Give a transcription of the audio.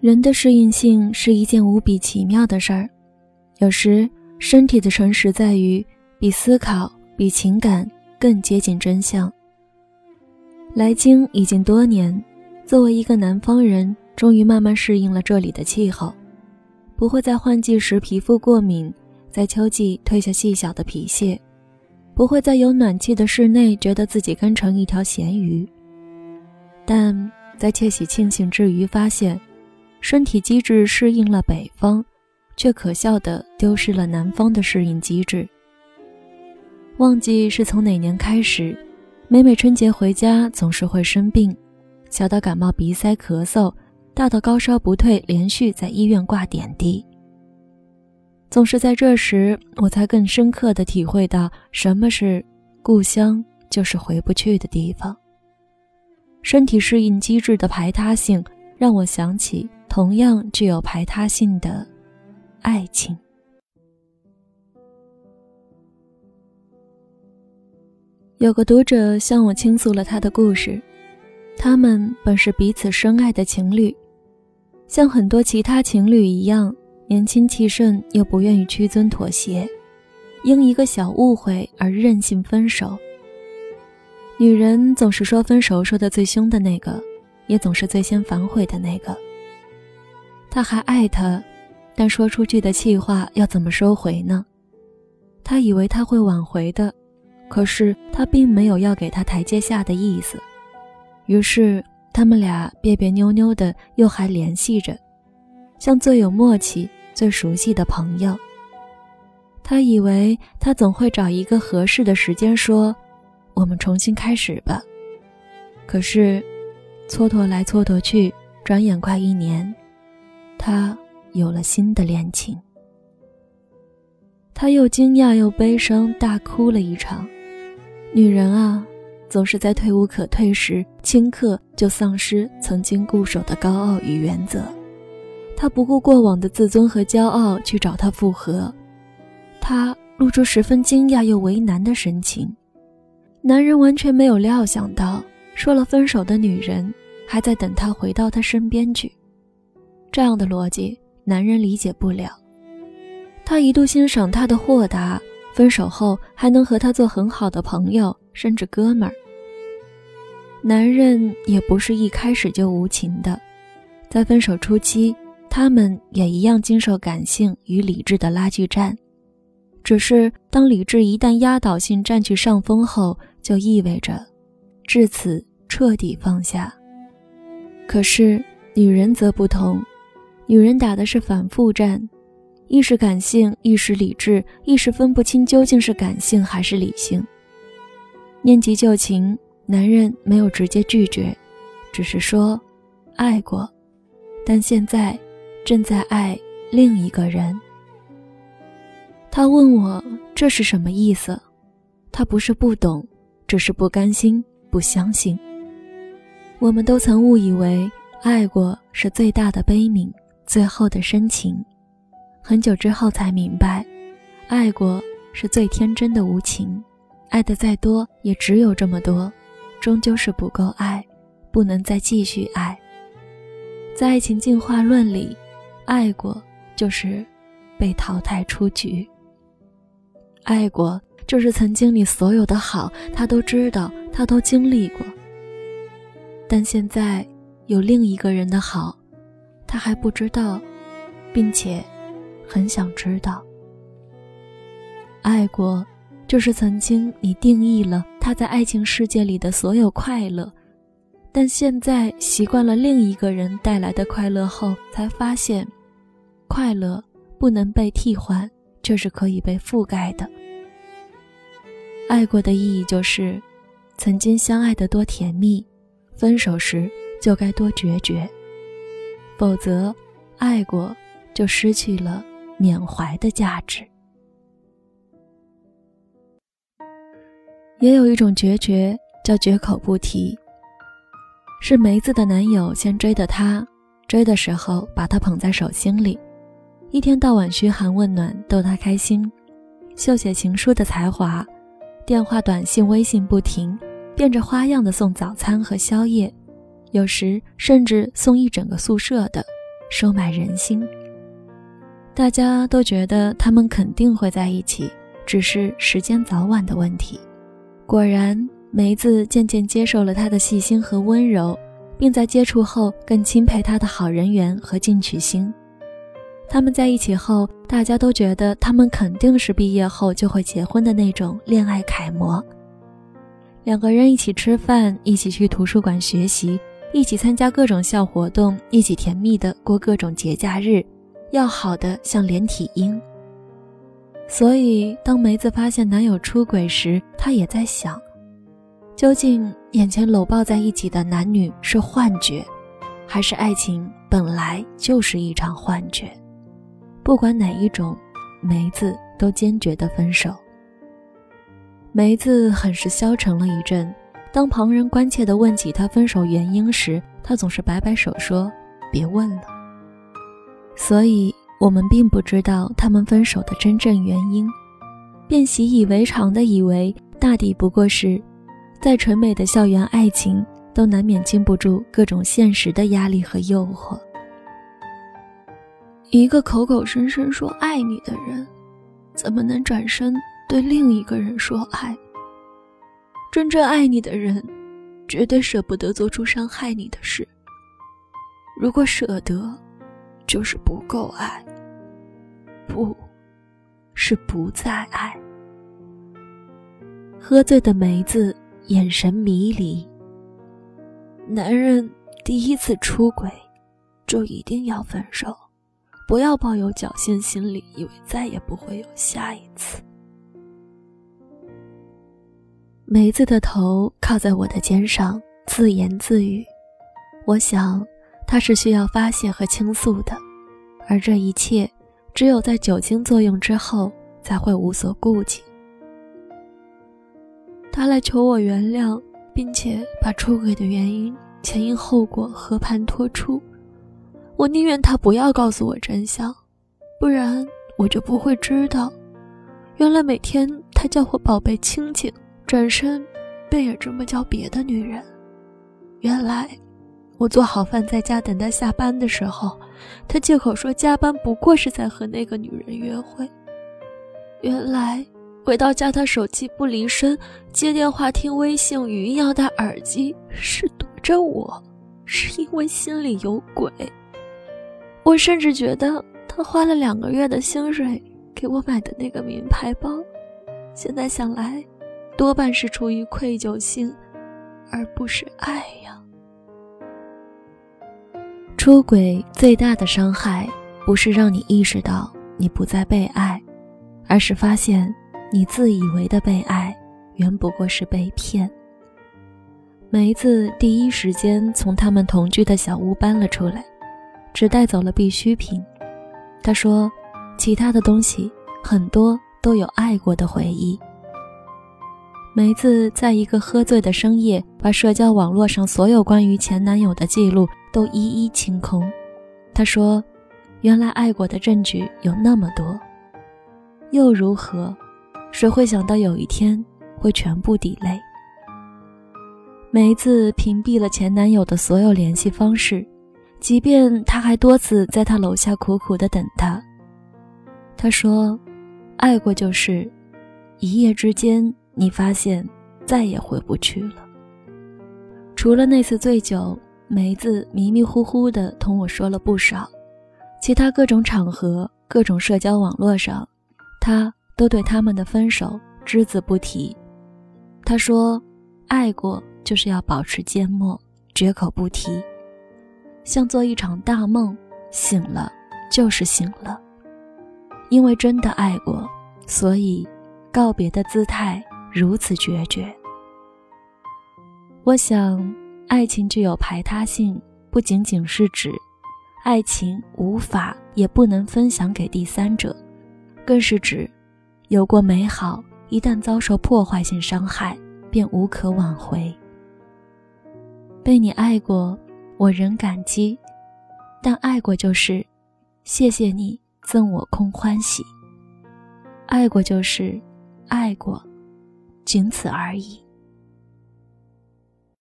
人的适应性是一件无比奇妙的事儿，有时身体的诚实在于比思考、比情感更接近真相。来京已经多年，作为一个南方人，终于慢慢适应了这里的气候，不会在换季时皮肤过敏，在秋季褪下细小的皮屑，不会在有暖气的室内觉得自己干成一条咸鱼。但在窃喜庆幸之余，发现。身体机制适应了北方，却可笑的丢失了南方的适应机制。忘记是从哪年开始，每每春节回家总是会生病，小到感冒鼻塞咳嗽，大到高烧不退，连续在医院挂点滴。总是在这时，我才更深刻的体会到什么是故乡，就是回不去的地方。身体适应机制的排他性，让我想起。同样具有排他性的爱情。有个读者向我倾诉了他的故事，他们本是彼此深爱的情侣，像很多其他情侣一样，年轻气盛又不愿意屈尊妥协，因一个小误会而任性分手。女人总是说分手说的最凶的那个，也总是最先反悔的那个。他还爱他，但说出去的气话要怎么收回呢？他以为他会挽回的，可是他并没有要给他台阶下的意思。于是他们俩别别扭扭的，又还联系着，像最有默契、最熟悉的朋友。他以为他总会找一个合适的时间说：“我们重新开始吧。”可是，蹉跎来蹉跎去，转眼快一年。他有了新的恋情，他又惊讶又悲伤，大哭了一场。女人啊，总是在退无可退时，顷刻就丧失曾经固守的高傲与原则。他不顾过往的自尊和骄傲去找他复合，他露出十分惊讶又为难的神情。男人完全没有料想到，说了分手的女人还在等他回到他身边去。这样的逻辑，男人理解不了。他一度欣赏他的豁达，分手后还能和他做很好的朋友，甚至哥们儿。男人也不是一开始就无情的，在分手初期，他们也一样经受感性与理智的拉锯战。只是当理智一旦压倒性占据上风后，就意味着至此彻底放下。可是女人则不同。女人打的是反复战，一时感性，一时理智，一时分不清究竟是感性还是理性。念及旧情，男人没有直接拒绝，只是说爱过，但现在正在爱另一个人。他问我这是什么意思？他不是不懂，只是不甘心，不相信。我们都曾误以为爱过是最大的悲悯。最后的深情，很久之后才明白，爱过是最天真的无情，爱的再多也只有这么多，终究是不够爱，不能再继续爱。在爱情进化论里，爱过就是被淘汰出局。爱过就是曾经你所有的好，他都知道，他都经历过，但现在有另一个人的好。他还不知道，并且很想知道。爱过，就是曾经你定义了他在爱情世界里的所有快乐，但现在习惯了另一个人带来的快乐后，才发现，快乐不能被替换，却是可以被覆盖的。爱过的意义就是，曾经相爱的多甜蜜，分手时就该多决绝。否则，爱过就失去了缅怀的价值。也有一种决绝叫绝口不提。是梅子的男友先追的她，追的时候把她捧在手心里，一天到晚嘘寒问暖逗她开心，秀写情书的才华，电话、短信、微信不停，变着花样的送早餐和宵夜。有时甚至送一整个宿舍的，收买人心。大家都觉得他们肯定会在一起，只是时间早晚的问题。果然，梅子渐渐接受了他的细心和温柔，并在接触后更钦佩他的好人缘和进取心。他们在一起后，大家都觉得他们肯定是毕业后就会结婚的那种恋爱楷模。两个人一起吃饭，一起去图书馆学习，一起参加各种校活动，一起甜蜜的过各种节假日，要好的像连体婴。所以，当梅子发现男友出轨时，她也在想：究竟眼前搂抱在一起的男女是幻觉，还是爱情本来就是一场幻觉？不管哪一种，梅子都坚决的分手。梅子很是消沉了一阵，当旁人关切的问起他分手原因时，他总是摆摆手说：“别问了。”所以，我们并不知道他们分手的真正原因，便习以为常的以为，大抵不过是，再纯美的校园爱情，都难免经不住各种现实的压力和诱惑。一个口口声声说爱你的人，怎么能转身对另一个人说爱？真正爱你的人，绝对舍不得做出伤害你的事。如果舍得，就是不够爱，不，是不再爱。喝醉的梅子眼神迷离。男人第一次出轨，就一定要分手。不要抱有侥幸心理，以为再也不会有下一次。梅子的头靠在我的肩上，自言自语。我想，他是需要发泄和倾诉的，而这一切，只有在酒精作用之后，才会无所顾忌。他来求我原谅，并且把出轨的原因、前因后果和盘托出。我宁愿他不要告诉我真相，不然我就不会知道，原来每天他叫我宝贝亲亲，转身便也这么叫别的女人。原来我做好饭在家等他下班的时候，他借口说加班不过是在和那个女人约会。原来回到家他手机不离身，接电话听微信语音要戴耳机，是躲着我，是因为心里有鬼。我甚至觉得他花了两个月的薪水给我买的那个名牌包，现在想来，多半是出于愧疚心，而不是爱呀。出轨最大的伤害，不是让你意识到你不再被爱，而是发现你自以为的被爱，原不过是被骗。梅子第一时间从他们同居的小屋搬了出来。只带走了必需品。他说：“其他的东西很多都有爱过的回忆。”梅子在一个喝醉的深夜，把社交网络上所有关于前男友的记录都一一清空。她说：“原来爱过的证据有那么多，又如何？谁会想到有一天会全部抵赖？”梅子屏蔽了前男友的所有联系方式。即便他还多次在他楼下苦苦的等他，他说：“爱过就是，一夜之间你发现再也回不去了。”除了那次醉酒，梅子迷迷糊糊的同我说了不少，其他各种场合、各种社交网络上，他都对他们的分手只字不提。他说：“爱过就是要保持缄默，绝口不提。”像做一场大梦，醒了就是醒了。因为真的爱过，所以告别的姿态如此决绝。我想，爱情具有排他性，不仅仅是指爱情无法也不能分享给第三者，更是指有过美好，一旦遭受破坏性伤害，便无可挽回。被你爱过。我仍感激，但爱过就是，谢谢你赠我空欢喜。爱过就是，爱过，仅此而已。